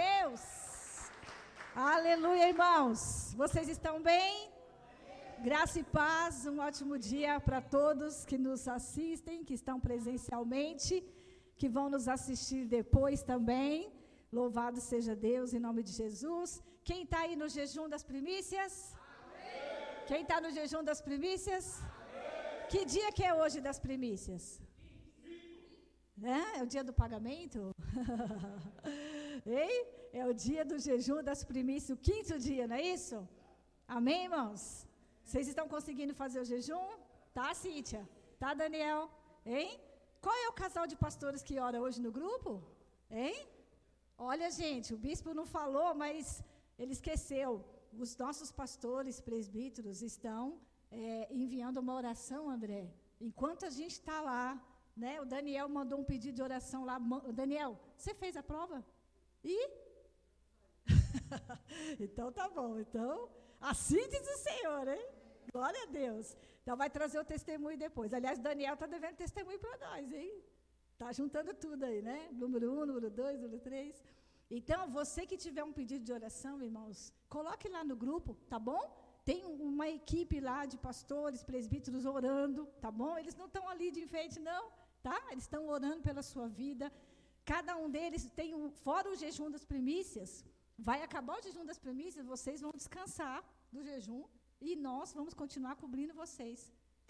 Deus. Aleluia, irmãos. Vocês estão bem? Graça e paz, um ótimo dia para todos que nos assistem, que estão presencialmente, que vão nos assistir depois também. Louvado seja Deus em nome de Jesus. Quem está aí no jejum das primícias? Amém. Quem está no jejum das primícias? Amém. Que dia que é hoje das primícias? É, é o dia do pagamento? Ei? É o dia do jejum das primícias, o quinto dia, não é isso? Amém, irmãos? Vocês estão conseguindo fazer o jejum? Tá, Cíntia? Tá, Daniel? Hein? Qual é o casal de pastores que ora hoje no grupo? Hein? Olha, gente, o bispo não falou, mas ele esqueceu. Os nossos pastores, presbíteros, estão é, enviando uma oração, André. Enquanto a gente está lá, né? O Daniel mandou um pedido de oração lá. Daniel, você fez a prova? E? então tá bom. Então, assim diz o Senhor, hein? Glória a Deus. Então vai trazer o testemunho depois. Aliás, Daniel está devendo testemunho para nós, hein? Está juntando tudo aí, né? Número um, número dois, número três. Então, você que tiver um pedido de oração, irmãos, coloque lá no grupo, tá bom? Tem uma equipe lá de pastores, presbíteros orando, tá bom? Eles não estão ali de enfeite, não, tá? Eles estão orando pela sua vida. Cada um deles tem um, fora o jejum das primícias. Vai acabar o jejum das primícias, vocês vão descansar do jejum e nós vamos continuar cobrindo vocês.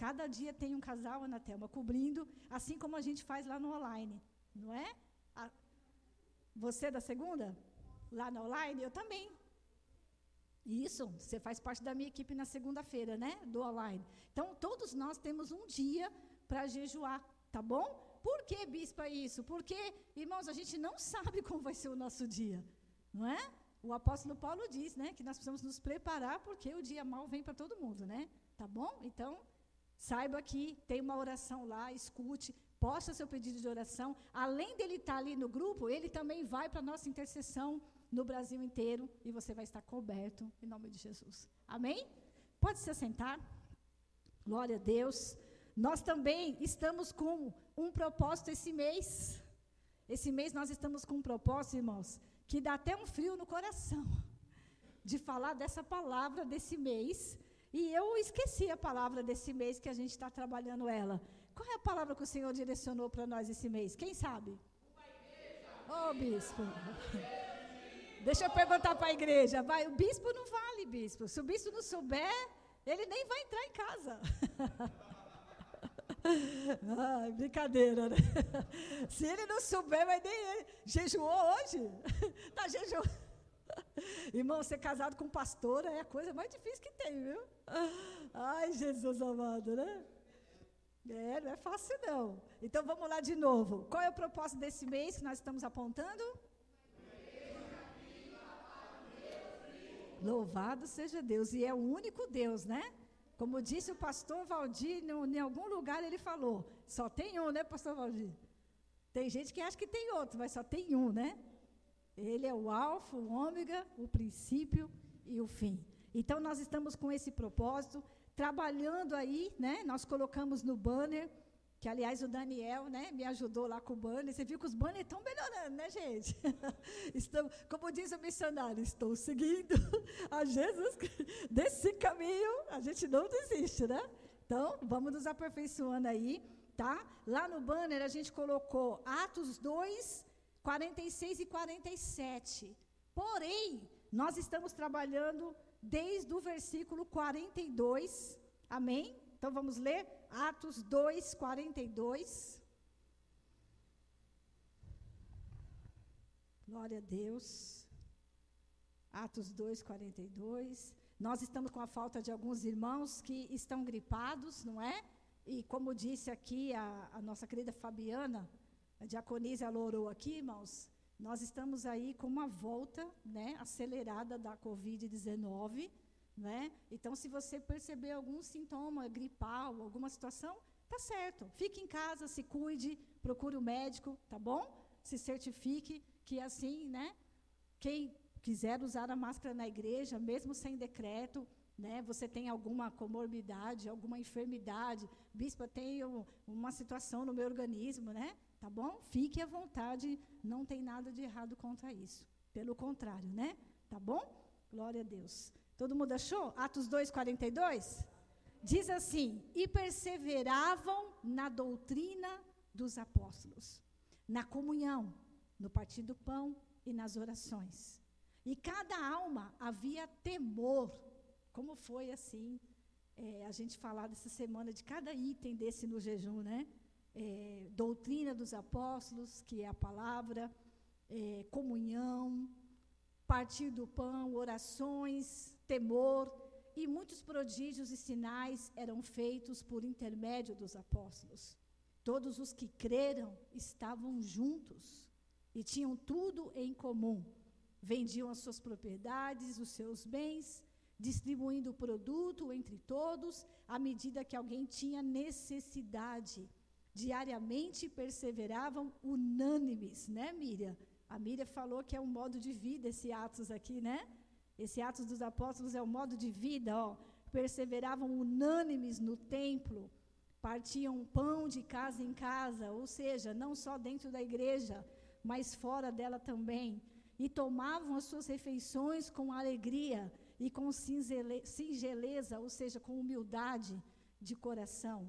Cada dia tem um casal, Ana Thelma, cobrindo, assim como a gente faz lá no online. Não é? A, você da segunda? Lá no online? Eu também. Isso, você faz parte da minha equipe na segunda-feira, né? Do online. Então, todos nós temos um dia para jejuar, tá bom? Por que, bispa, isso? Porque, irmãos, a gente não sabe como vai ser o nosso dia, não é? O apóstolo Paulo diz, né, que nós precisamos nos preparar porque o dia mal vem para todo mundo, né? Tá bom? Então, saiba que tem uma oração lá, escute, posta seu pedido de oração. Além dele estar ali no grupo, ele também vai para a nossa intercessão no Brasil inteiro e você vai estar coberto em nome de Jesus. Amém? Pode se assentar. Glória a Deus. Nós também estamos com um propósito esse mês. Esse mês nós estamos com um propósito, irmãos, que dá até um frio no coração de falar dessa palavra desse mês. E eu esqueci a palavra desse mês que a gente está trabalhando ela. Qual é a palavra que o Senhor direcionou para nós esse mês? Quem sabe? Ô oh, bispo. Deixa eu perguntar para a igreja. Vai, o bispo não vale, bispo. Se o bispo não souber, ele nem vai entrar em casa. Ai, brincadeira, né? Se ele não souber, vai nem ele. Jejuou hoje? Está jejuando. Irmão, ser casado com pastora é a coisa mais difícil que tem, viu? Ai, Jesus amado, né? É, não é fácil não. Então vamos lá de novo. Qual é o propósito desse mês que nós estamos apontando? Louvado seja Deus. E é o único Deus, né? Como disse o pastor Valdir, em algum lugar ele falou: só tem um, né, pastor Valdir? Tem gente que acha que tem outro, mas só tem um, né? Ele é o Alfa, o Ômega, o princípio e o fim. Então nós estamos com esse propósito, trabalhando aí, né? Nós colocamos no banner que aliás o Daniel, né, me ajudou lá com o banner. Você viu que os banners estão melhorando, né, gente? Estão, como diz o missionário, estou seguindo a Jesus desse caminho. A gente não desiste, né? Então, vamos nos aperfeiçoando aí, tá? Lá no banner a gente colocou Atos 2, 46 e 47. Porém, nós estamos trabalhando desde o versículo 42. Amém? Então vamos ler Atos 2, 42. Glória a Deus. Atos 2, 42. Nós estamos com a falta de alguns irmãos que estão gripados, não é? E como disse aqui a, a nossa querida Fabiana, a diaconisa orou aqui, irmãos, nós estamos aí com uma volta né, acelerada da Covid-19. Né? Então, se você perceber algum sintoma gripal, alguma situação, tá certo. Fique em casa, se cuide, procure o um médico, tá bom? Se certifique que assim, né? Quem quiser usar a máscara na igreja, mesmo sem decreto, né? Você tem alguma comorbidade, alguma enfermidade, bispo, tenho uma situação no meu organismo, né? Tá bom? Fique à vontade, não tem nada de errado contra isso. Pelo contrário, né? Tá bom? Glória a Deus. Todo mundo achou? Atos 2, 42? Diz assim: E perseveravam na doutrina dos apóstolos, na comunhão, no partir do pão e nas orações. E cada alma havia temor. Como foi assim? É, a gente falar dessa semana de cada item desse no jejum, né? É, doutrina dos apóstolos, que é a palavra, é, comunhão, partir do pão, orações, temor, e muitos prodígios e sinais eram feitos por intermédio dos apóstolos. Todos os que creram estavam juntos e tinham tudo em comum. Vendiam as suas propriedades, os seus bens, distribuindo o produto entre todos, à medida que alguém tinha necessidade. Diariamente perseveravam unânimes, né, Miriam? A Miriam falou que é um modo de vida esse Atos aqui, né? Esse Atos dos Apóstolos é um modo de vida, ó. Perseveravam unânimes no templo, partiam pão de casa em casa, ou seja, não só dentro da igreja, mas fora dela também. E tomavam as suas refeições com alegria e com singeleza, ou seja, com humildade de coração,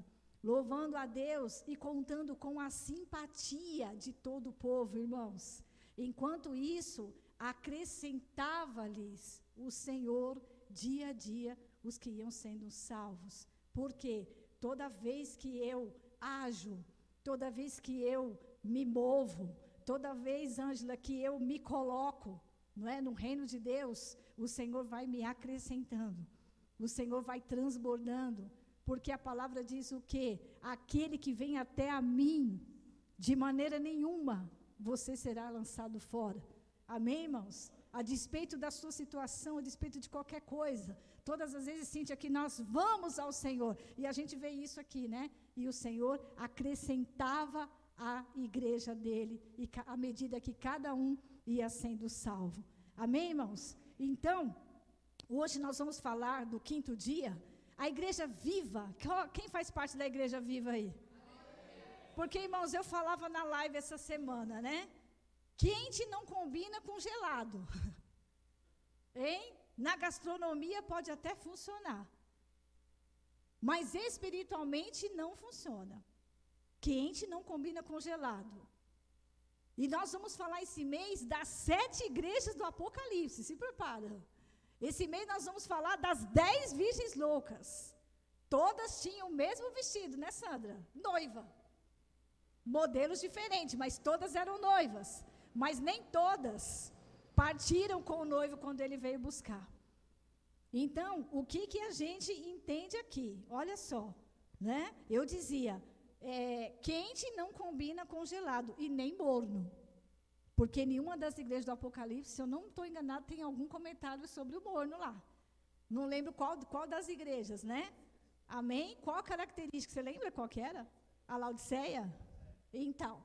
louvando a Deus e contando com a simpatia de todo o povo, irmãos. Enquanto isso, acrescentava-lhes o Senhor dia a dia os que iam sendo salvos. Porque toda vez que eu ajo, toda vez que eu me movo, toda vez, Ângela, que eu me coloco, não é, no reino de Deus, o Senhor vai me acrescentando. O Senhor vai transbordando, porque a palavra diz o quê? Aquele que vem até a mim, de maneira nenhuma você será lançado fora. Amém, irmãos? A despeito da sua situação, a despeito de qualquer coisa. Todas as vezes, Cíntia, que nós vamos ao Senhor. E a gente vê isso aqui, né? E o Senhor acrescentava a igreja dele, e à medida que cada um ia sendo salvo. Amém, irmãos? Então, hoje nós vamos falar do quinto dia, a igreja viva. Quem faz parte da igreja viva aí? Porque, irmãos, eu falava na live essa semana, né? Quente não combina com gelado. Hein? Na gastronomia pode até funcionar. Mas espiritualmente não funciona. Quente não combina com gelado. E nós vamos falar esse mês das sete igrejas do Apocalipse. Se prepara. Esse mês nós vamos falar das dez virgens loucas. Todas tinham o mesmo vestido, né, Sandra? Noiva modelos diferentes, mas todas eram noivas. Mas nem todas partiram com o noivo quando ele veio buscar. Então, o que, que a gente entende aqui? Olha só, né? Eu dizia, é, quente não combina com gelado e nem morno. Porque nenhuma das igrejas do Apocalipse, se eu não estou enganado, tem algum comentário sobre o morno lá. Não lembro qual, qual das igrejas, né? Amém? Qual a característica? Você lembra qual que era? A Laodiceia? Então,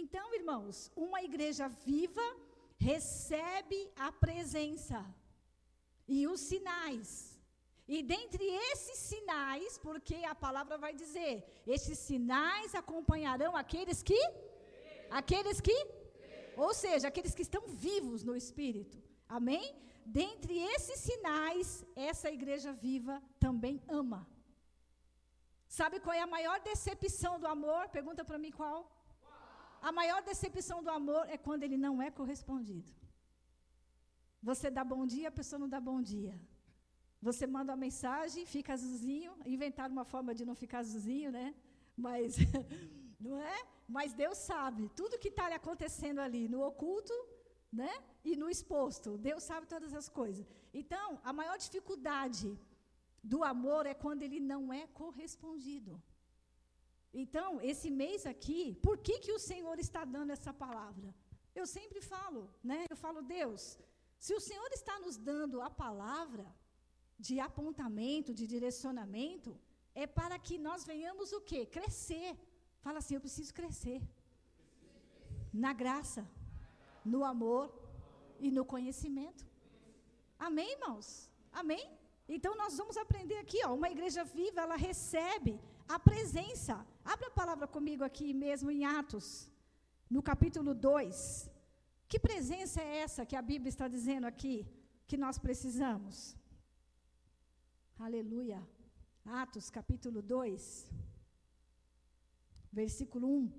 então, irmãos, uma igreja viva recebe a presença e os sinais. E dentre esses sinais, porque a palavra vai dizer, esses sinais acompanharão aqueles que aqueles que ou seja, aqueles que estão vivos no espírito. Amém? Dentre esses sinais, essa igreja viva também ama. Sabe qual é a maior decepção do amor? Pergunta para mim qual? A maior decepção do amor é quando ele não é correspondido. Você dá bom dia, a pessoa não dá bom dia. Você manda uma mensagem, fica azulzinho, inventar uma forma de não ficar azulzinho, né? Mas, não é? Mas Deus sabe tudo que está acontecendo ali, no oculto, né? E no exposto. Deus sabe todas as coisas. Então, a maior dificuldade do amor é quando ele não é correspondido. Então, esse mês aqui, por que, que o Senhor está dando essa palavra? Eu sempre falo, né? Eu falo, Deus, se o Senhor está nos dando a palavra de apontamento, de direcionamento, é para que nós venhamos o quê? Crescer. Fala assim, eu preciso crescer. Na graça, no amor e no conhecimento. Amém, irmãos? Amém? Então nós vamos aprender aqui, ó, uma igreja viva, ela recebe a presença. Abra a palavra comigo aqui mesmo em Atos, no capítulo 2, Que presença é essa que a Bíblia está dizendo aqui que nós precisamos? Aleluia. Atos capítulo 2, versículo 1.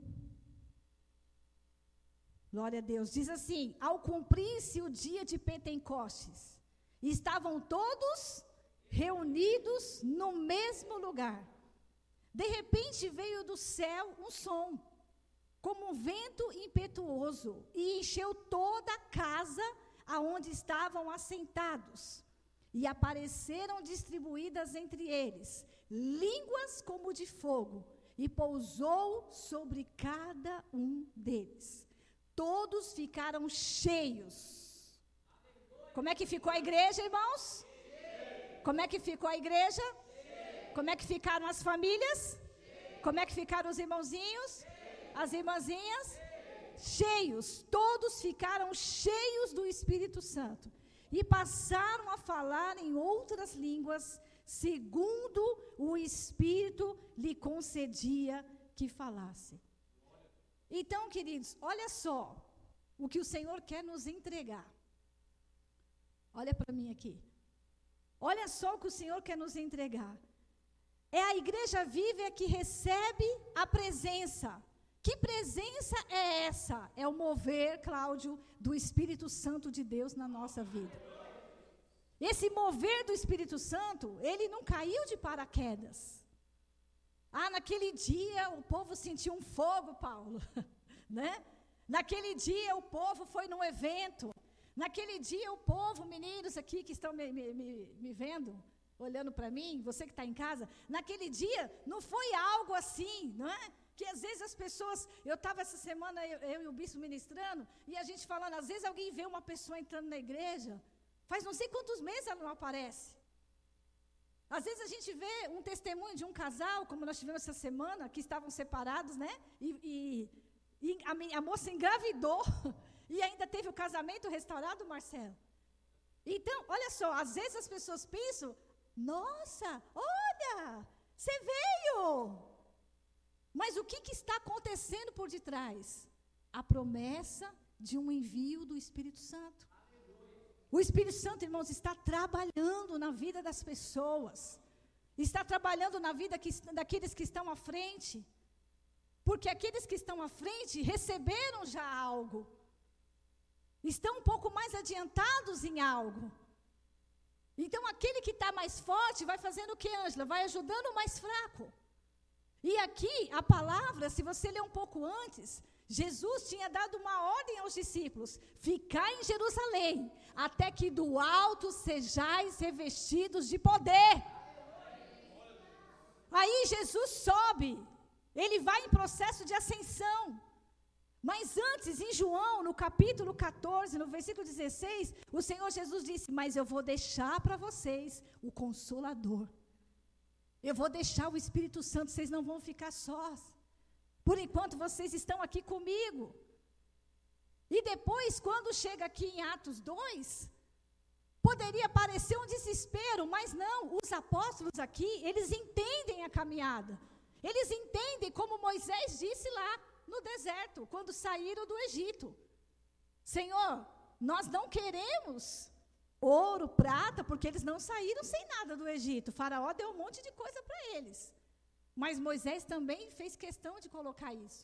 Glória a Deus. Diz assim: Ao cumprir-se o dia de Pentecostes, estavam todos reunidos no mesmo lugar. De repente veio do céu um som como um vento impetuoso, e encheu toda a casa aonde estavam assentados. E apareceram distribuídas entre eles línguas como de fogo, e pousou sobre cada um deles. Todos ficaram cheios. Como é que ficou a igreja, irmãos? Como é que ficou a igreja? Como é que ficaram as famílias? Como é que ficaram os irmãozinhos? as irmãzinhas, cheios, todos ficaram cheios do Espírito Santo e passaram a falar em outras línguas, segundo o Espírito lhe concedia que falasse. Então, queridos, olha só o que o Senhor quer nos entregar. Olha para mim aqui. Olha só o que o Senhor quer nos entregar. É a igreja viva que recebe a presença que presença é essa? É o mover, Cláudio, do Espírito Santo de Deus na nossa vida. Esse mover do Espírito Santo, ele não caiu de paraquedas. Ah, naquele dia o povo sentiu um fogo, Paulo, né? Naquele dia o povo foi num evento. Naquele dia o povo, meninos aqui que estão me, me, me, me vendo, olhando para mim, você que está em casa, naquele dia não foi algo assim, não é? Que às vezes as pessoas, eu estava essa semana, eu, eu, e o bispo ministrando, e a gente falando, às vezes alguém vê uma pessoa entrando na igreja, faz não sei quantos meses ela não aparece. Às vezes a gente vê um testemunho de um casal, como nós tivemos essa semana, que estavam separados, né? E, e, e a, a, moça engravidou e ainda teve o casamento restaurado, Marcelo. Então, olha só, às vezes as pessoas pensam: nossa, olha, você veio. Mas o que, que está acontecendo por detrás? A promessa de um envio do Espírito Santo. O Espírito Santo, irmãos, está trabalhando na vida das pessoas. Está trabalhando na vida que, daqueles que estão à frente. Porque aqueles que estão à frente receberam já algo. Estão um pouco mais adiantados em algo. Então, aquele que está mais forte vai fazendo o que, Ângela? Vai ajudando o mais fraco. E aqui, a palavra, se você ler um pouco antes, Jesus tinha dado uma ordem aos discípulos: ficar em Jerusalém, até que do alto sejais revestidos de poder. Aí Jesus sobe, ele vai em processo de ascensão. Mas antes, em João, no capítulo 14, no versículo 16, o Senhor Jesus disse: Mas eu vou deixar para vocês o Consolador eu vou deixar o Espírito Santo, vocês não vão ficar sós. Por enquanto vocês estão aqui comigo. E depois, quando chega aqui em Atos 2, poderia parecer um desespero, mas não, os apóstolos aqui, eles entendem a caminhada. Eles entendem como Moisés disse lá no deserto, quando saíram do Egito: Senhor, nós não queremos ouro, prata, porque eles não saíram sem nada do Egito. O faraó deu um monte de coisa para eles. Mas Moisés também fez questão de colocar isso.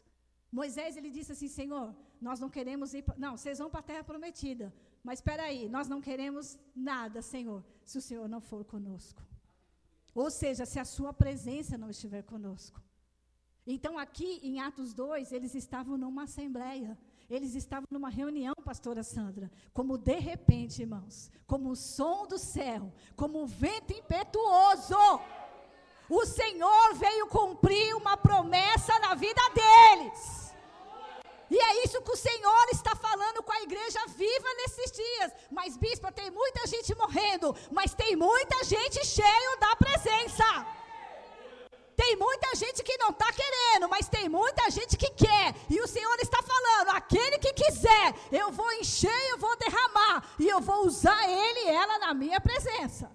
Moisés ele disse assim: Senhor, nós não queremos ir. Não, vocês vão para a terra prometida. Mas espera aí, nós não queremos nada, Senhor, se o Senhor não for conosco. Ou seja, se a Sua presença não estiver conosco. Então, aqui em Atos 2, eles estavam numa assembleia. Eles estavam numa reunião, pastora Sandra, como de repente, irmãos, como o som do céu, como um vento impetuoso. O Senhor veio cumprir uma promessa na vida deles. E é isso que o Senhor está falando com a igreja viva nesses dias. Mas, bispo, tem muita gente morrendo, mas tem muita gente cheio da presença. Tem muita gente que não está querendo, mas tem muita gente que quer. E o Senhor está falando: aquele que quiser, eu vou encher, eu vou derramar. E eu vou usar ele e ela na minha presença.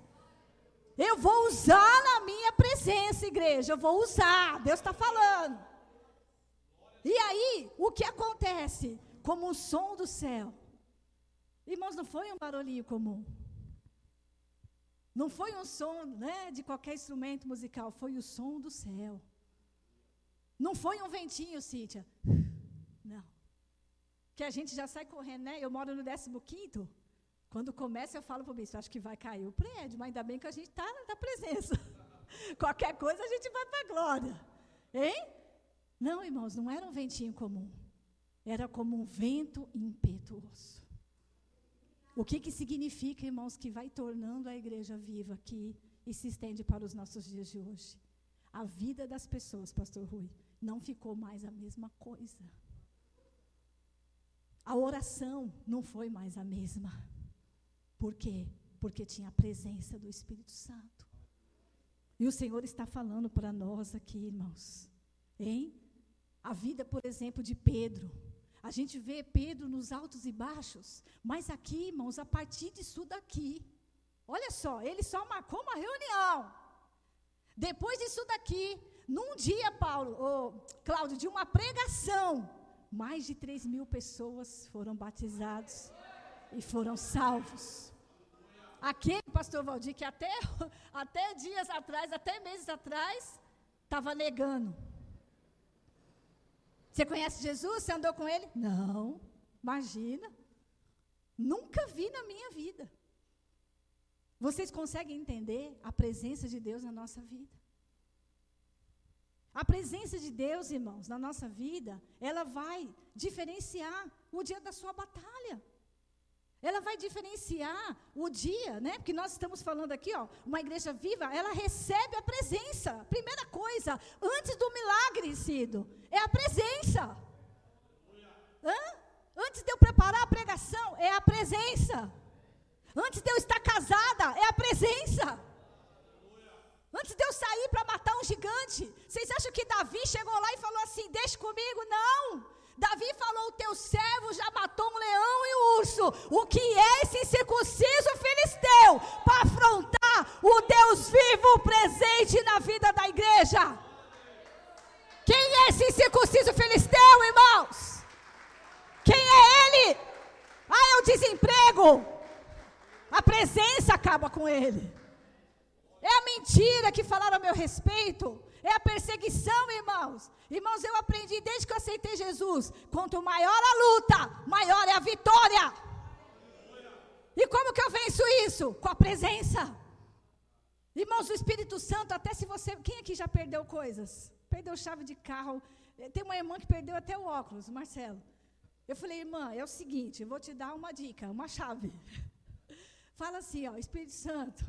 Eu vou usar na minha presença, igreja. Eu vou usar. Deus está falando. E aí, o que acontece? Como o som do céu, Irmãos, não foi um barulhinho comum. Não foi um som né, de qualquer instrumento musical, foi o som do céu. Não foi um ventinho, Cíntia. Não. Que a gente já sai correndo, né? Eu moro no 15. Quando começa, eu falo para o bispo, acho que vai cair o prédio, mas ainda bem que a gente está na presença. Qualquer coisa a gente vai para a glória. Hein? Não, irmãos, não era um ventinho comum. Era como um vento impetuoso. O que, que significa, irmãos, que vai tornando a igreja viva aqui e se estende para os nossos dias de hoje? A vida das pessoas, Pastor Rui, não ficou mais a mesma coisa. A oração não foi mais a mesma. Por quê? Porque tinha a presença do Espírito Santo. E o Senhor está falando para nós aqui, irmãos. Hein? A vida, por exemplo, de Pedro. A gente vê Pedro nos altos e baixos, mas aqui, irmãos, a partir disso daqui, olha só, ele só marcou uma reunião. Depois disso daqui, num dia, Paulo, oh, Cláudio, de uma pregação, mais de 3 mil pessoas foram batizados e foram salvos. Aquele pastor Valdir, que até, até dias atrás, até meses atrás, estava negando. Você conhece Jesus? Você andou com ele? Não, imagina. Nunca vi na minha vida. Vocês conseguem entender a presença de Deus na nossa vida? A presença de Deus, irmãos, na nossa vida, ela vai diferenciar o dia da sua batalha. Ela vai diferenciar o dia, né? Porque nós estamos falando aqui, ó, uma igreja viva, ela recebe a presença. Primeira coisa, antes do milagre, Cido, é a presença. Hã? Antes de eu preparar a pregação, é a presença. Antes de eu estar casada, é a presença. Antes de eu sair para matar um gigante, vocês acham que Davi chegou lá e falou assim: Deixa comigo? Não. Davi falou: O teu servo já matou um leão e um urso. O que é esse incircunciso filisteu para afrontar o Deus vivo presente na vida da igreja? Quem é esse incircunciso filisteu, irmãos? Quem é ele? Ah, é o desemprego. A presença acaba com ele. É a mentira que falaram a meu respeito. É a perseguição, irmãos. Irmãos, eu aprendi desde que eu aceitei Jesus: quanto maior a luta, maior é a vitória. E como que eu venço isso? Com a presença. Irmãos, o Espírito Santo, até se você. Quem aqui já perdeu coisas? Perdeu chave de carro. Tem uma irmã que perdeu até o óculos, Marcelo. Eu falei, irmã, é o seguinte, eu vou te dar uma dica, uma chave. Fala assim, ó, Espírito Santo,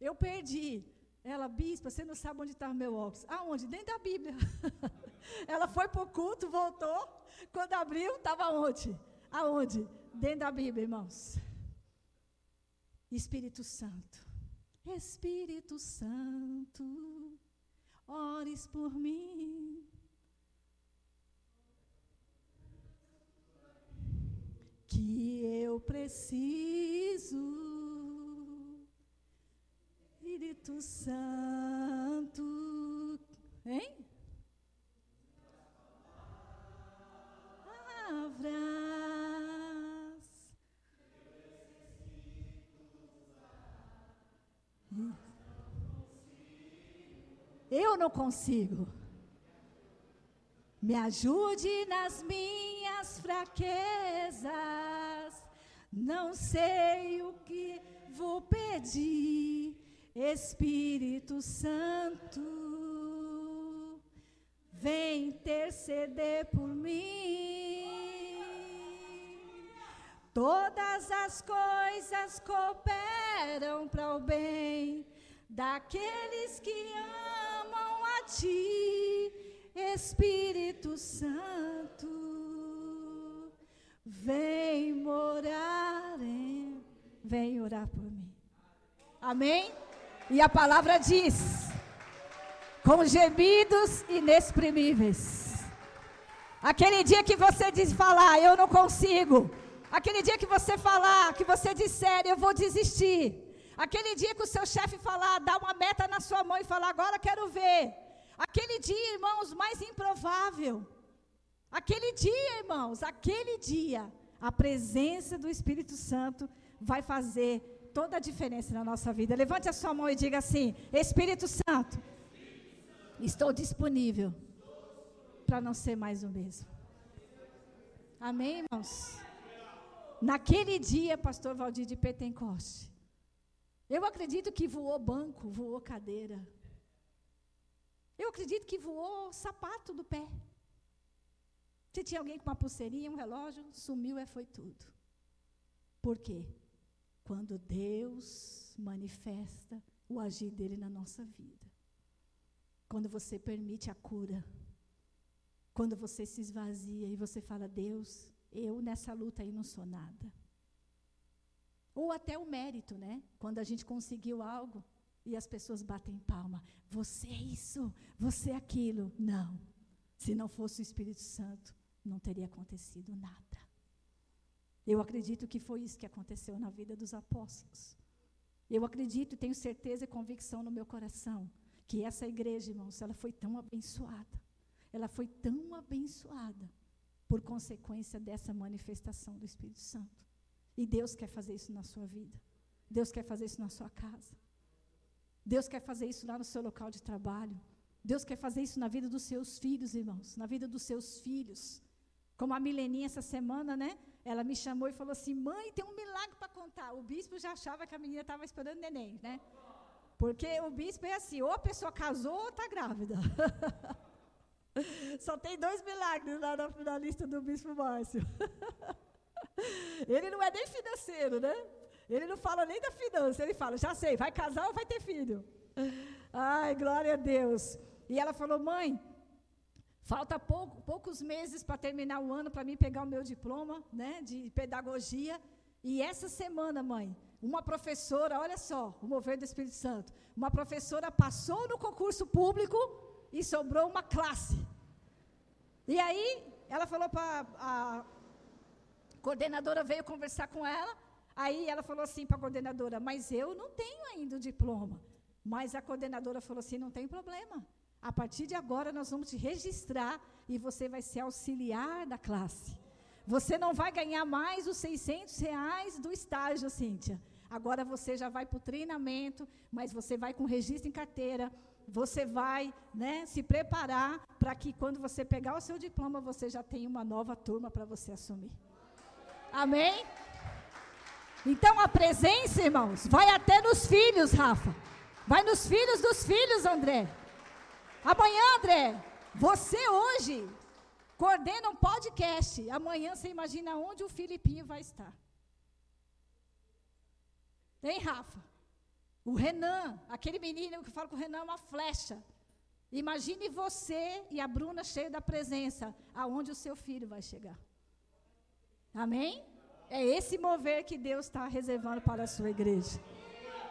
eu perdi. Ela, bispa, você não sabe onde está o meu óculos. Aonde? Dentro da Bíblia. Ela foi para o culto, voltou. Quando abriu, estava onde? Aonde? Dentro da Bíblia, irmãos. Espírito Santo. Espírito Santo, ores por mim. Que eu preciso Espírito Santo. Hein? Palavras. Eu não consigo. Me ajude nas minhas fraquezas. Não sei o que vou pedir Espírito Santo, vem interceder por mim. Todas as coisas cooperam para o bem daqueles que amam a Ti, Espírito Santo. Vem morar em, vem orar por mim. Amém? E a palavra diz: com gemidos inexprimíveis. Aquele dia que você diz falar, eu não consigo. Aquele dia que você falar, que você disser, eu vou desistir. Aquele dia que o seu chefe falar, dá uma meta na sua mão e falar, agora quero ver. Aquele dia, irmãos, mais improvável. Aquele dia, irmãos, aquele dia, a presença do Espírito Santo vai fazer toda a diferença na nossa vida. Levante a sua mão e diga assim: Espírito Santo, estou disponível para não ser mais o mesmo. Amém, irmãos? Naquele dia, pastor Valdir de Pentecoste, eu acredito que voou banco, voou cadeira. Eu acredito que voou sapato do pé. Se tinha alguém com uma pulseirinha, um relógio, sumiu e foi tudo. Por quê? Quando Deus manifesta o agir dele na nossa vida. Quando você permite a cura. Quando você se esvazia e você fala, Deus, eu nessa luta aí não sou nada. Ou até o mérito, né? Quando a gente conseguiu algo e as pessoas batem palma. Você é isso, você é aquilo. Não. Se não fosse o Espírito Santo, não teria acontecido nada. Eu acredito que foi isso que aconteceu na vida dos apóstolos. Eu acredito e tenho certeza e convicção no meu coração que essa igreja, irmãos, ela foi tão abençoada. Ela foi tão abençoada por consequência dessa manifestação do Espírito Santo. E Deus quer fazer isso na sua vida. Deus quer fazer isso na sua casa. Deus quer fazer isso lá no seu local de trabalho. Deus quer fazer isso na vida dos seus filhos, irmãos, na vida dos seus filhos. Como a Mileninha essa semana, né? Ela me chamou e falou assim: mãe, tem um milagre para contar. O bispo já achava que a menina estava esperando neném, né? Porque o bispo é assim: ou a pessoa casou ou está grávida. Só tem dois milagres lá na, na lista do bispo Márcio. ele não é nem financeiro, né? Ele não fala nem da finança, ele fala, já sei, vai casar ou vai ter filho? Ai, glória a Deus. E ela falou, mãe, Falta pouco, poucos meses para terminar o ano para mim pegar o meu diploma, né, de pedagogia. E essa semana, mãe, uma professora, olha só, o mover do Espírito Santo, uma professora passou no concurso público e sobrou uma classe. E aí, ela falou para a coordenadora veio conversar com ela. Aí ela falou assim para a coordenadora: Mas eu não tenho ainda o diploma. Mas a coordenadora falou assim: Não tem problema. A partir de agora nós vamos te registrar e você vai ser auxiliar da classe. Você não vai ganhar mais os 600 reais do estágio, Cíntia. Agora você já vai para o treinamento, mas você vai com registro em carteira. Você vai né, se preparar para que quando você pegar o seu diploma, você já tenha uma nova turma para você assumir. Amém? Então a presença, irmãos, vai até nos filhos, Rafa. Vai nos filhos dos filhos, André. Amanhã, André, você hoje coordena um podcast. Amanhã você imagina onde o Filipinho vai estar. Hein, Rafa? O Renan, aquele menino que fala que o Renan é uma flecha. Imagine você e a Bruna cheia da presença, aonde o seu filho vai chegar. Amém? É esse mover que Deus está reservando para a sua igreja.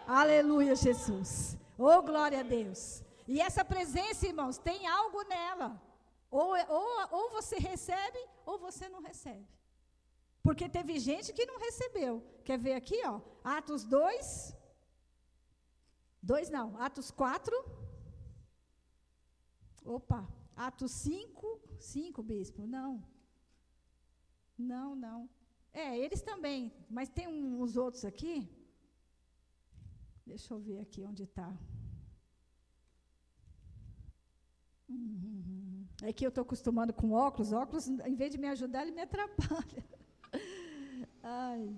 Aleluia, Jesus. Oh, glória a Deus. E essa presença, irmãos, tem algo nela. Ou, ou, ou você recebe, ou você não recebe. Porque teve gente que não recebeu. Quer ver aqui, ó? Atos 2. 2 não, Atos 4. Opa, Atos 5. 5, bispo? Não. Não, não. É, eles também. Mas tem uns outros aqui. Deixa eu ver aqui onde está. É que eu estou acostumando com óculos, óculos, em vez de me ajudar, ele me atrapalha. Ai.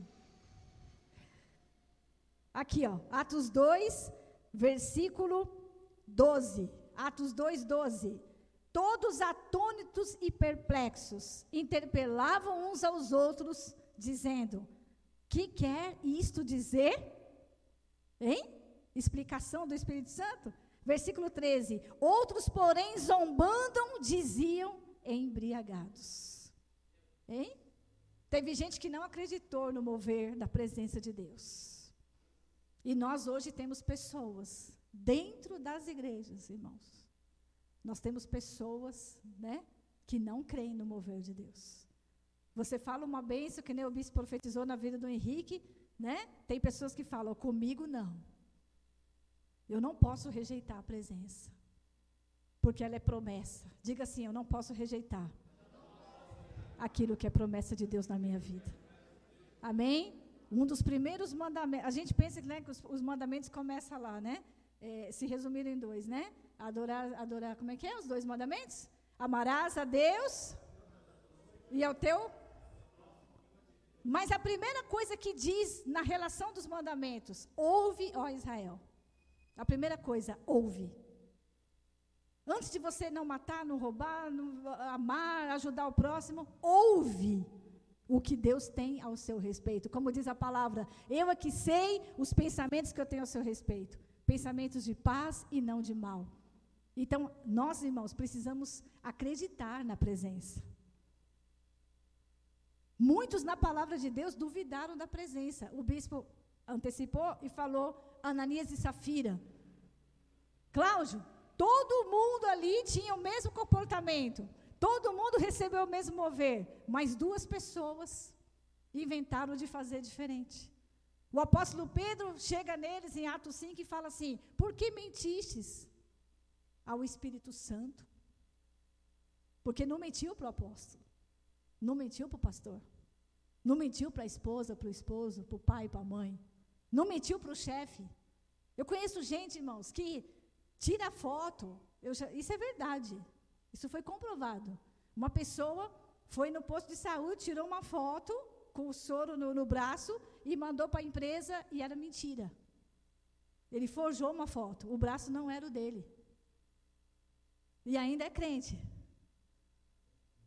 Aqui, ó, Atos 2, versículo 12. Atos 2, 12. Todos atônitos e perplexos interpelavam uns aos outros, dizendo: Que quer isto dizer? Hein? Explicação do Espírito Santo? Versículo 13: Outros, porém, zombando, diziam embriagados. Hein? Teve gente que não acreditou no mover da presença de Deus. E nós hoje temos pessoas dentro das igrejas, irmãos. Nós temos pessoas, né, que não creem no mover de Deus. Você fala uma bênção que nem o bispo profetizou na vida do Henrique, né? Tem pessoas que falam, comigo não. Eu não posso rejeitar a presença. Porque ela é promessa. Diga assim: eu não posso rejeitar aquilo que é promessa de Deus na minha vida. Amém? Um dos primeiros mandamentos. A gente pensa né, que os, os mandamentos começam lá, né? É, se resumiram em dois, né? Adorar, adorar, como é que é? Os dois mandamentos? Amarás a Deus e ao teu. Mas a primeira coisa que diz na relação dos mandamentos, ouve, ó Israel. A primeira coisa, ouve. Antes de você não matar, não roubar, não amar, ajudar o próximo, ouve o que Deus tem ao seu respeito. Como diz a palavra, eu é que sei os pensamentos que eu tenho ao seu respeito. Pensamentos de paz e não de mal. Então, nós, irmãos, precisamos acreditar na presença. Muitos na palavra de Deus duvidaram da presença. O bispo antecipou e falou Ananias e Safira. Cláudio, todo mundo ali tinha o mesmo comportamento. Todo mundo recebeu o mesmo mover, mas duas pessoas inventaram de fazer diferente. O apóstolo Pedro chega neles em Atos 5 e fala assim: Por que mentistes ao Espírito Santo? Porque não mentiu para o apóstolo, não mentiu para o pastor, não mentiu para a esposa, para o esposo, para o pai, para a mãe, não mentiu para o chefe. Eu conheço gente, irmãos, que tira foto, já, isso é verdade, isso foi comprovado. Uma pessoa foi no posto de saúde, tirou uma foto com o soro no, no braço e mandou para a empresa e era mentira. Ele forjou uma foto, o braço não era o dele. E ainda é crente.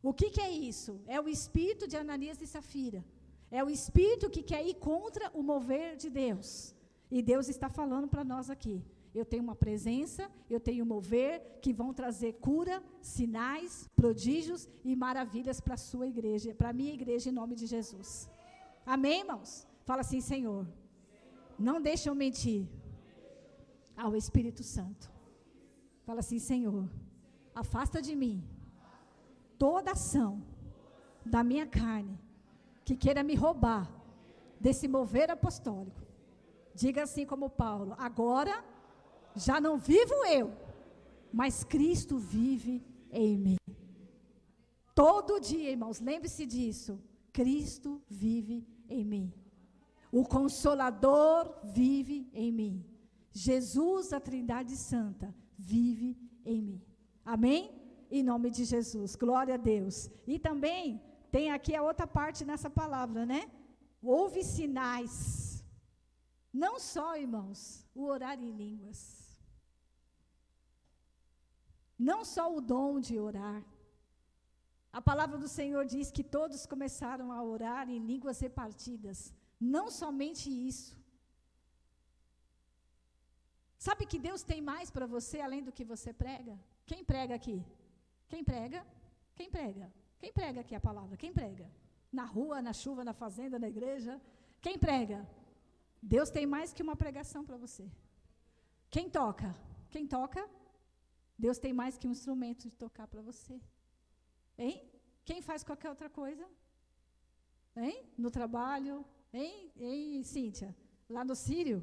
O que, que é isso? É o espírito de Ananias e Safira. É o espírito que quer ir contra o mover de Deus. E Deus está falando para nós aqui. Eu tenho uma presença, eu tenho um mover que vão trazer cura, sinais, prodígios e maravilhas para a sua igreja, para a minha igreja, em nome de Jesus. Amém, irmãos? Fala assim, Senhor, não deixe eu mentir ao Espírito Santo. Fala assim, Senhor, afasta de mim toda ação da minha carne que queira me roubar desse mover apostólico. Diga assim como Paulo: agora já não vivo eu, mas Cristo vive em mim. Todo dia, irmãos, lembre-se disso. Cristo vive em mim. O Consolador vive em mim. Jesus, a Trindade Santa, vive em mim. Amém? Em nome de Jesus. Glória a Deus. E também tem aqui a outra parte nessa palavra, né? Houve sinais. Não só, irmãos, o orar em línguas. Não só o dom de orar. A palavra do Senhor diz que todos começaram a orar em línguas repartidas. Não somente isso. Sabe que Deus tem mais para você além do que você prega? Quem prega aqui? Quem prega? Quem prega? Quem prega aqui a palavra? Quem prega? Na rua, na chuva, na fazenda, na igreja? Quem prega? Deus tem mais que uma pregação para você. Quem toca? Quem toca? Deus tem mais que um instrumento de tocar para você. Hein? Quem faz qualquer outra coisa? Hein? No trabalho? Hein? Hein, Cíntia? Lá no Sírio?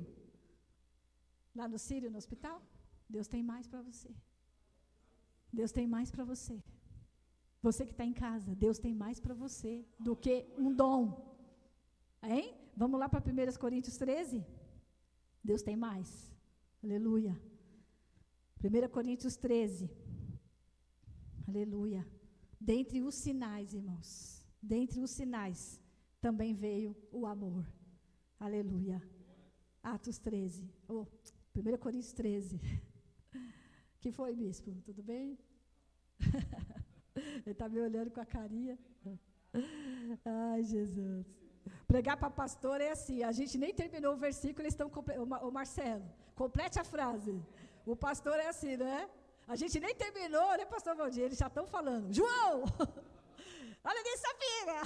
Lá no Sírio, no hospital? Deus tem mais para você. Deus tem mais para você. Você que está em casa, Deus tem mais para você do que um dom. Hein? Vamos lá para 1 Coríntios 13? Deus tem mais. Aleluia. 1 Coríntios 13. Aleluia. Dentre os sinais, irmãos, dentre os sinais, também veio o amor. Aleluia. Atos 13. Oh, 1 Coríntios 13. que foi, bispo? Tudo bem? Ele está me olhando com a carinha. Ai, Jesus. Pregar para pastor é assim, a gente nem terminou o versículo, eles estão. O Marcelo, complete a frase. O pastor é assim, né? A gente nem terminou, né, pastor Valdir? Eles já estão falando. João! Olha ali, Safira!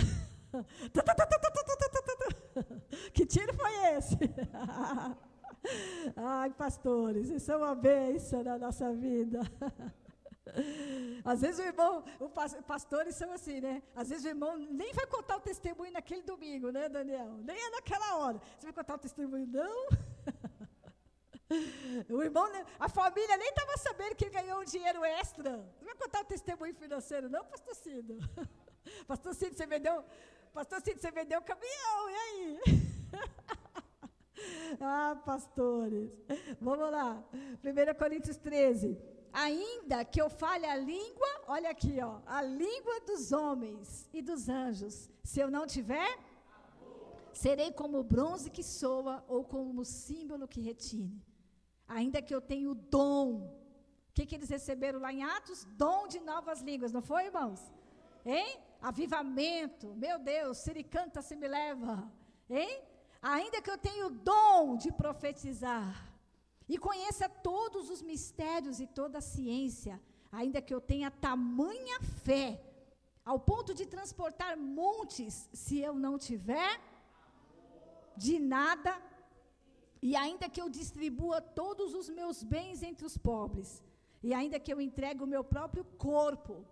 que tiro foi esse? Ai, pastores, isso é uma bênção na nossa vida. Às vezes o irmão, o pastores são assim, né? Às vezes o irmão nem vai contar o testemunho naquele domingo, né, Daniel? Nem é naquela hora. Você vai contar o testemunho, não? O irmão, a família nem estava sabendo que ele ganhou um dinheiro extra. Não vai contar o testemunho financeiro, não, pastor Cido? Pastor Cido, você vendeu. Pastor você vendeu o caminhão, e aí? ah, pastores. Vamos lá. 1 Coríntios 13. Ainda que eu fale a língua, olha aqui, ó, a língua dos homens e dos anjos, se eu não tiver, serei como bronze que soa ou como símbolo que retine. Ainda que eu tenha o dom. O que, que eles receberam lá em Atos? Dom de novas línguas, não foi, irmãos? Hein? Avivamento. Meu Deus, se ele canta, se me leva. Hein? Ainda que eu tenha o dom de profetizar e conheça todos os mistérios e toda a ciência, ainda que eu tenha tamanha fé, ao ponto de transportar montes, se eu não tiver de nada, e ainda que eu distribua todos os meus bens entre os pobres, e ainda que eu entregue o meu próprio corpo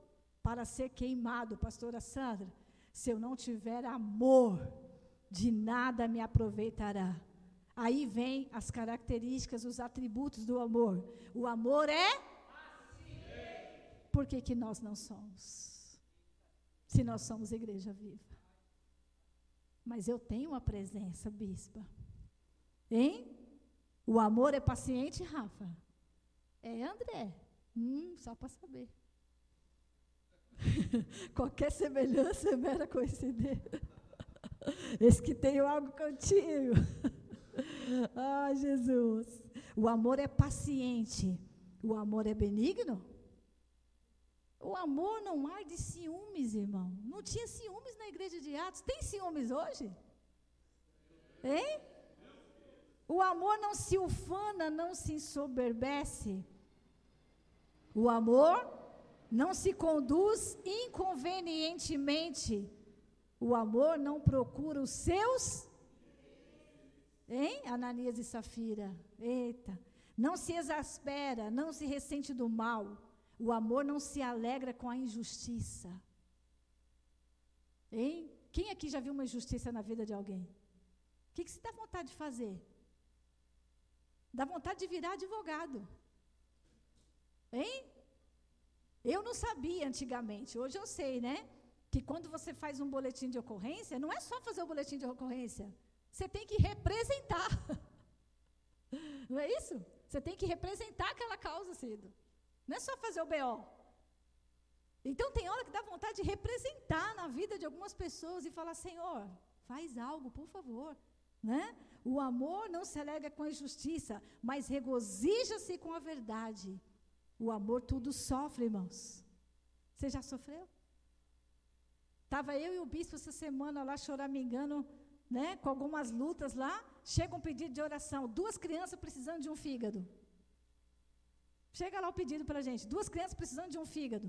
para ser queimado, pastora Sandra, se eu não tiver amor, de nada me aproveitará. Aí vem as características, os atributos do amor. O amor é por que, que nós não somos? Se nós somos igreja viva. Mas eu tenho uma presença, bispa. Hein? O amor é paciente, Rafa? É, André? Hum, só para saber. Qualquer semelhança é mera coincidência. Esse que tenho algo contigo. ah, Jesus. O amor é paciente. O amor é benigno. O amor não há de ciúmes, irmão. Não tinha ciúmes na igreja de Atos. Tem ciúmes hoje? Hein? O amor não se ufana, não se ensoberbece. O amor não se conduz inconvenientemente. O amor não procura os seus Hein? Ananias e Safira. Eita. Não se exaspera, não se ressente do mal. O amor não se alegra com a injustiça. Hein? Quem aqui já viu uma injustiça na vida de alguém? O que, que se dá vontade de fazer? Dá vontade de virar advogado. Hein? Eu não sabia antigamente, hoje eu sei, né? Que quando você faz um boletim de ocorrência, não é só fazer o boletim de ocorrência. Você tem que representar. Não é isso? Você tem que representar aquela causa, Cido. Não é só fazer o BO. Então tem hora que dá vontade de representar na vida de algumas pessoas e falar: Senhor, faz algo, por favor. Né? O amor não se alega com a injustiça, mas regozija-se com a verdade. O amor tudo sofre, irmãos. Você já sofreu? Estava eu e o bispo essa semana lá choramingando né, com algumas lutas lá, chega um pedido de oração, duas crianças precisando de um fígado. Chega lá o pedido para a gente, duas crianças precisando de um fígado.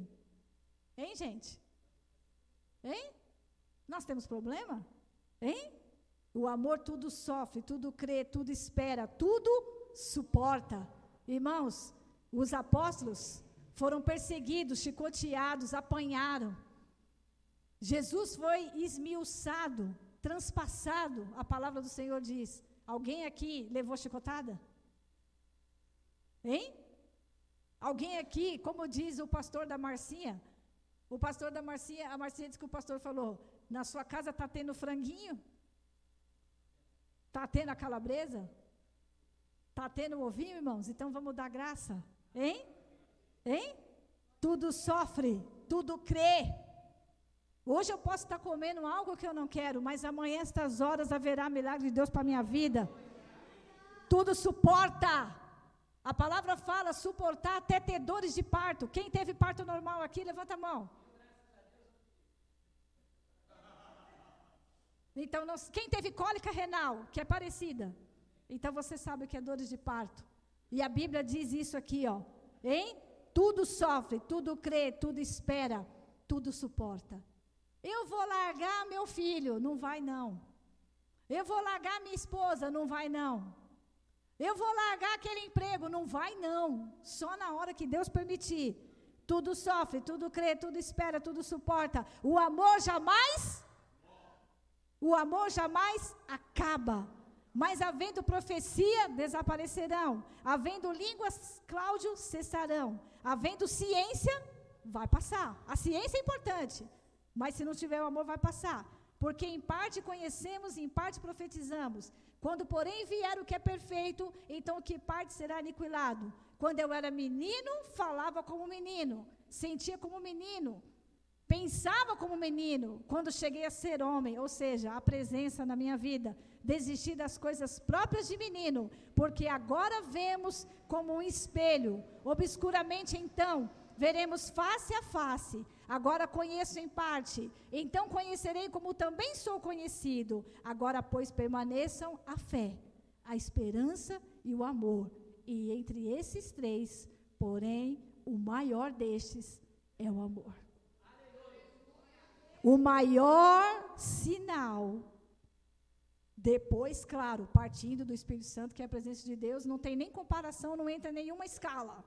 Hein, gente? Hein? Nós temos problema? Hein? O amor tudo sofre, tudo crê, tudo espera, tudo suporta. Irmãos, os apóstolos foram perseguidos, chicoteados, apanharam. Jesus foi esmiuçado, transpassado, a palavra do Senhor diz. Alguém aqui levou chicotada? Hein? Alguém aqui, como diz o pastor da Marcinha, o pastor da Marcinha, a Marcinha disse que o pastor falou: na sua casa está tendo franguinho? Está tendo a calabresa? Está tendo ovinho, irmãos? Então vamos dar graça. Hein? Hein? Tudo sofre, tudo crê. Hoje eu posso estar comendo algo que eu não quero, mas amanhã, estas horas, haverá milagre de Deus para a minha vida. Tudo suporta. A palavra fala suportar até ter dores de parto. Quem teve parto normal aqui, levanta a mão. Então, quem teve cólica renal, que é parecida? Então você sabe o que é dores de parto. E a Bíblia diz isso aqui, ó. Hein? Tudo sofre, tudo crê, tudo espera, tudo suporta. Eu vou largar meu filho, não vai não. Eu vou largar minha esposa, não vai não. Eu vou largar aquele emprego, não vai não. Só na hora que Deus permitir. Tudo sofre, tudo crê, tudo espera, tudo suporta. O amor jamais o amor jamais acaba. Mas havendo profecia, desaparecerão. Havendo línguas, Cláudio, cessarão. Havendo ciência, vai passar. A ciência é importante. Mas se não tiver o amor, vai passar. porque em parte conhecemos em parte profetizamos. Quando, porém, vier o que é perfeito, então que parte será aniquilado? Quando eu era menino, falava como menino, sentia como menino, pensava como menino. Quando cheguei a ser homem, ou seja, a presença na minha vida, desisti das coisas próprias de menino, porque agora vemos como um espelho, obscuramente então, veremos face a face. Agora conheço em parte, então conhecerei como também sou conhecido. Agora, pois, permaneçam a fé, a esperança e o amor. E entre esses três, porém, o maior destes é o amor. O maior sinal, depois, claro, partindo do Espírito Santo, que é a presença de Deus, não tem nem comparação, não entra em nenhuma escala.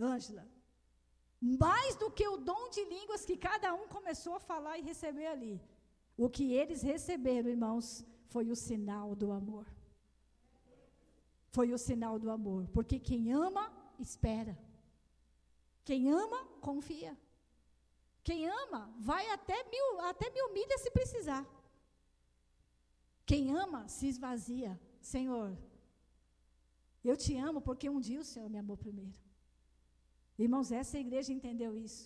Ângela, mais do que o dom de línguas que cada um começou a falar e receber ali. O que eles receberam, irmãos, foi o sinal do amor. Foi o sinal do amor. Porque quem ama, espera. Quem ama, confia. Quem ama, vai até mil, até mil milhas se precisar. Quem ama, se esvazia. Senhor, eu te amo porque um dia o Senhor me amou primeiro. Irmãos, essa igreja entendeu isso.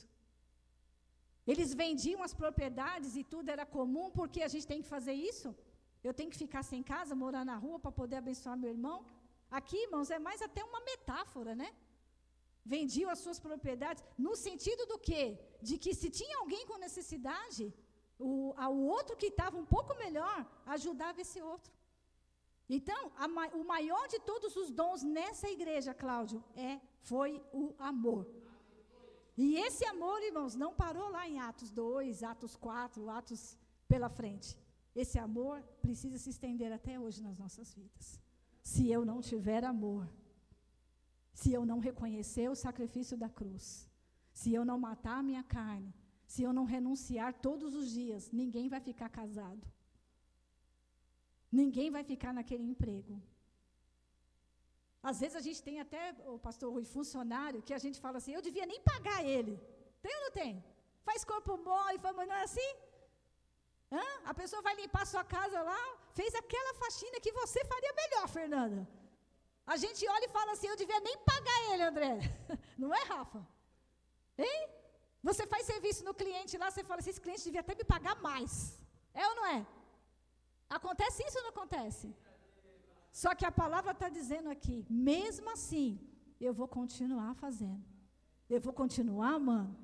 Eles vendiam as propriedades e tudo era comum, porque a gente tem que fazer isso? Eu tenho que ficar sem casa, morar na rua para poder abençoar meu irmão? Aqui, irmãos, é mais até uma metáfora, né? Vendiam as suas propriedades, no sentido do quê? De que se tinha alguém com necessidade, o, o outro que estava um pouco melhor, ajudava esse outro. Então, a, o maior de todos os dons nessa igreja, Cláudio, é foi o amor. E esse amor, irmãos, não parou lá em Atos 2, Atos 4, Atos pela frente. Esse amor precisa se estender até hoje nas nossas vidas. Se eu não tiver amor, se eu não reconhecer o sacrifício da cruz, se eu não matar a minha carne, se eu não renunciar todos os dias, ninguém vai ficar casado. Ninguém vai ficar naquele emprego. Às vezes a gente tem até, o pastor Rui, funcionário, que a gente fala assim, eu devia nem pagar ele. Tem ou não tem? Faz corpo mole, mas não é assim? Hã? A pessoa vai limpar sua casa lá, fez aquela faxina que você faria melhor, Fernanda. A gente olha e fala assim, eu devia nem pagar ele, André. Não é, Rafa? Hein? Você faz serviço no cliente lá, você fala assim, esse cliente devia até me pagar mais. É ou não é? Acontece isso ou não acontece? Só que a palavra está dizendo aqui, mesmo assim, eu vou continuar fazendo. Eu vou continuar amando.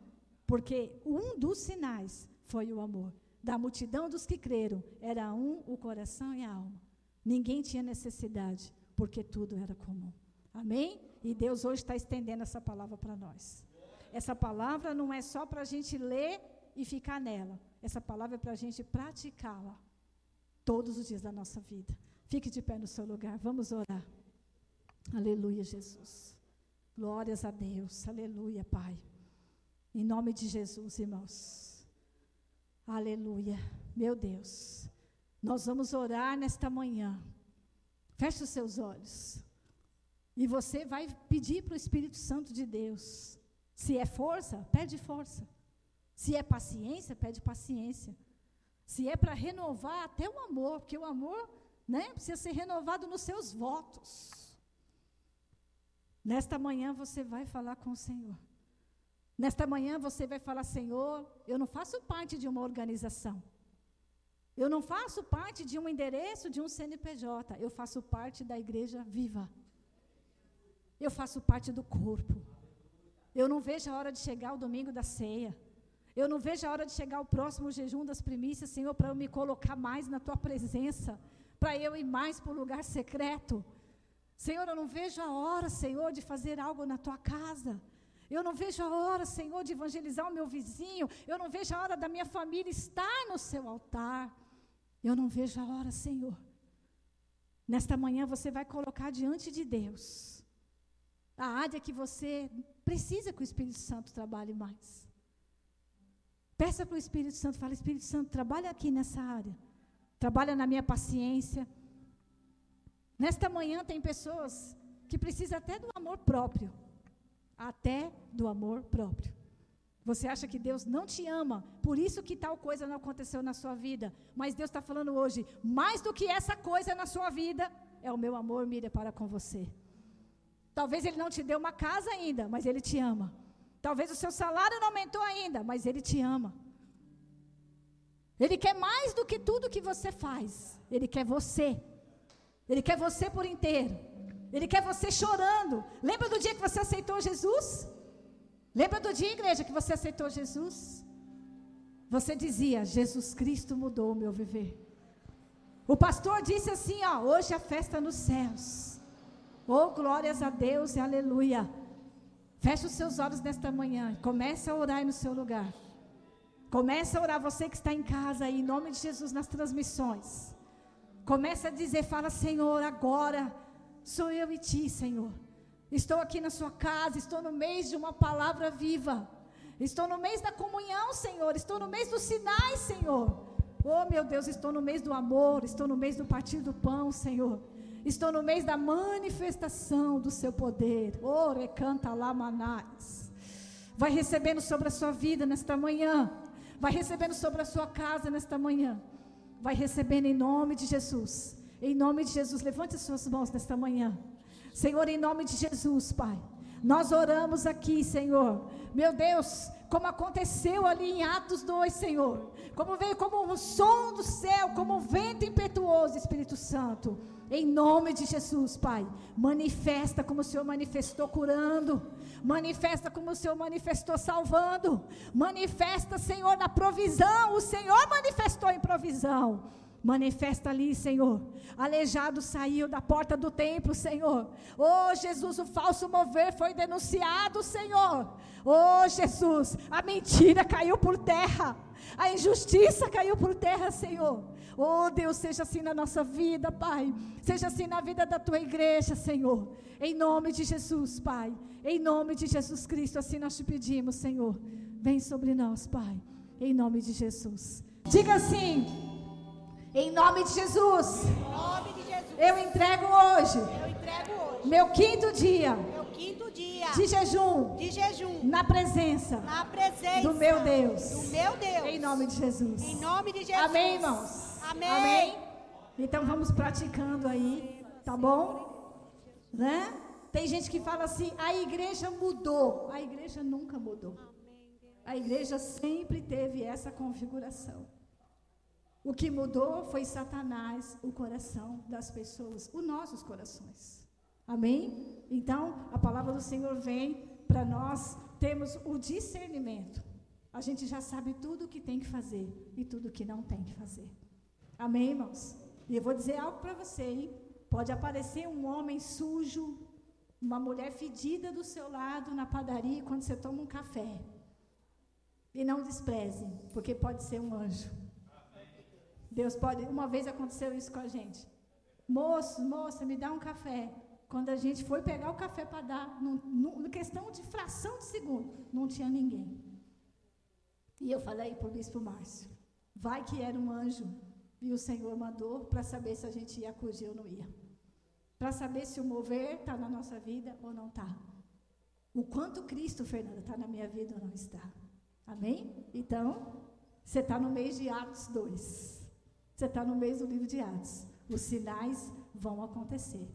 Porque um dos sinais foi o amor. Da multidão dos que creram, era um o coração e a alma. Ninguém tinha necessidade, porque tudo era comum. Amém? E Deus hoje está estendendo essa palavra para nós. Essa palavra não é só para a gente ler e ficar nela. Essa palavra é para a gente praticá-la todos os dias da nossa vida. Fique de pé no seu lugar, vamos orar. Aleluia, Jesus. Glórias a Deus, aleluia, Pai. Em nome de Jesus, irmãos. Aleluia, meu Deus. Nós vamos orar nesta manhã. Feche os seus olhos. E você vai pedir para o Espírito Santo de Deus. Se é força, pede força. Se é paciência, pede paciência. Se é para renovar até o amor, porque o amor né? Precisa ser renovado nos seus votos. Nesta manhã você vai falar com o Senhor. Nesta manhã você vai falar, Senhor, eu não faço parte de uma organização. Eu não faço parte de um endereço de um CNPJ. Eu faço parte da igreja viva. Eu faço parte do corpo. Eu não vejo a hora de chegar o domingo da ceia. Eu não vejo a hora de chegar o próximo jejum das primícias, Senhor, para eu me colocar mais na tua presença para eu ir mais para o lugar secreto. Senhor, eu não vejo a hora, Senhor, de fazer algo na tua casa. Eu não vejo a hora, Senhor, de evangelizar o meu vizinho. Eu não vejo a hora da minha família estar no seu altar. Eu não vejo a hora, Senhor. Nesta manhã você vai colocar diante de Deus a área que você precisa que o Espírito Santo trabalhe mais. Peça para o Espírito Santo, fala, Espírito Santo, trabalha aqui nessa área trabalha na minha paciência. Nesta manhã tem pessoas que precisam até do amor próprio. Até do amor próprio. Você acha que Deus não te ama, por isso que tal coisa não aconteceu na sua vida. Mas Deus está falando hoje, mais do que essa coisa na sua vida, é o meu amor, Miriam, para com você. Talvez Ele não te deu uma casa ainda, mas Ele te ama. Talvez o seu salário não aumentou ainda, mas Ele te ama. Ele quer mais do que tudo que você faz. Ele quer você. Ele quer você por inteiro. Ele quer você chorando. Lembra do dia que você aceitou Jesus? Lembra do dia, igreja, que você aceitou Jesus? Você dizia: Jesus Cristo mudou o meu viver. O pastor disse assim: ó, hoje a festa nos céus. Oh, glórias a Deus e aleluia. Feche os seus olhos nesta manhã. Comece a orar no seu lugar. Comece a orar você que está em casa aí, em nome de Jesus, nas transmissões. Comece a dizer, fala, Senhor, agora sou eu e ti, Senhor. Estou aqui na sua casa, estou no mês de uma palavra viva. Estou no mês da comunhão, Senhor. Estou no mês dos sinais, Senhor. Oh, meu Deus, estou no mês do amor, estou no mês do partir do pão, Senhor. Estou no mês da manifestação do seu poder. Oh, recanta lá, manais. Vai recebendo sobre a sua vida nesta manhã. Vai recebendo sobre a sua casa nesta manhã. Vai recebendo em nome de Jesus. Em nome de Jesus, levante as suas mãos nesta manhã. Senhor, em nome de Jesus, Pai. Nós oramos aqui, Senhor. Meu Deus, como aconteceu ali em Atos 2, Senhor. Como veio como um som do céu, como um vento impetuoso, Espírito Santo. Em nome de Jesus, Pai. Manifesta como o Senhor manifestou curando. Manifesta como o Senhor manifestou salvando. Manifesta, Senhor, na provisão. O Senhor manifestou em provisão. Manifesta ali, Senhor. Aleijado saiu da porta do templo, Senhor. Oh, Jesus, o falso mover foi denunciado, Senhor. Oh, Jesus, a mentira caiu por terra. A injustiça caiu por terra, Senhor. Oh, Deus, seja assim na nossa vida, Pai. Seja assim na vida da tua igreja, Senhor. Em nome de Jesus, Pai. Em nome de Jesus Cristo, assim nós te pedimos, Senhor. Vem sobre nós, Pai. Em nome de Jesus. Diga assim. Em nome de Jesus. nome de Jesus. Eu entrego hoje. Eu entrego hoje. Meu quinto dia. Meu quinto dia. De jejum. De jejum. Na presença. Na presença. Do meu Deus. Do meu Deus. Em nome de Jesus. Em nome de Jesus. Amém, irmãos. Amém. Amém. Então vamos praticando aí, tá bom? Né? Tem gente que fala assim: a igreja mudou. A igreja nunca mudou. A igreja sempre teve essa configuração. O que mudou foi Satanás, o coração das pessoas, os nossos corações. Amém? Então, a palavra do Senhor vem para nós termos o discernimento. A gente já sabe tudo o que tem que fazer e tudo o que não tem que fazer. Amém, irmãos? E eu vou dizer algo para você, hein? Pode aparecer um homem sujo, uma mulher fedida do seu lado na padaria quando você toma um café. E não despreze, porque pode ser um anjo. Deus pode. Uma vez aconteceu isso com a gente. Moço, moça, me dá um café. Quando a gente foi pegar o café para dar, num, questão de fração de segundo, não tinha ninguém. E eu falei para o bispo Márcio: vai que era um anjo. E o Senhor mandou para saber se a gente ia acudir ou não ia. Para saber se o mover está na nossa vida ou não está. O quanto Cristo, Fernanda, está na minha vida ou não está. Amém? Então, você está no mês de Atos 2. Você está no mês do livro de Atos. Os sinais vão acontecer.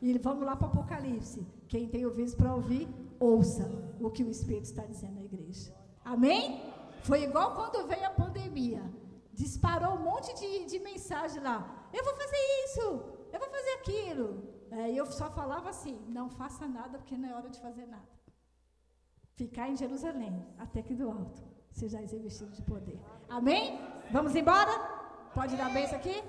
E vamos lá para o Apocalipse. Quem tem ouvidos para ouvir, ouça o que o Espírito está dizendo à igreja. Amém? Foi igual quando veio a pandemia. Disparou um monte de, de mensagem lá. Eu vou fazer isso, eu vou fazer aquilo. É, eu só falava assim: não faça nada, porque não é hora de fazer nada. Ficar em Jerusalém, até que do alto sejais revestidos de poder. Amém? Vamos embora? Pode dar isso aqui?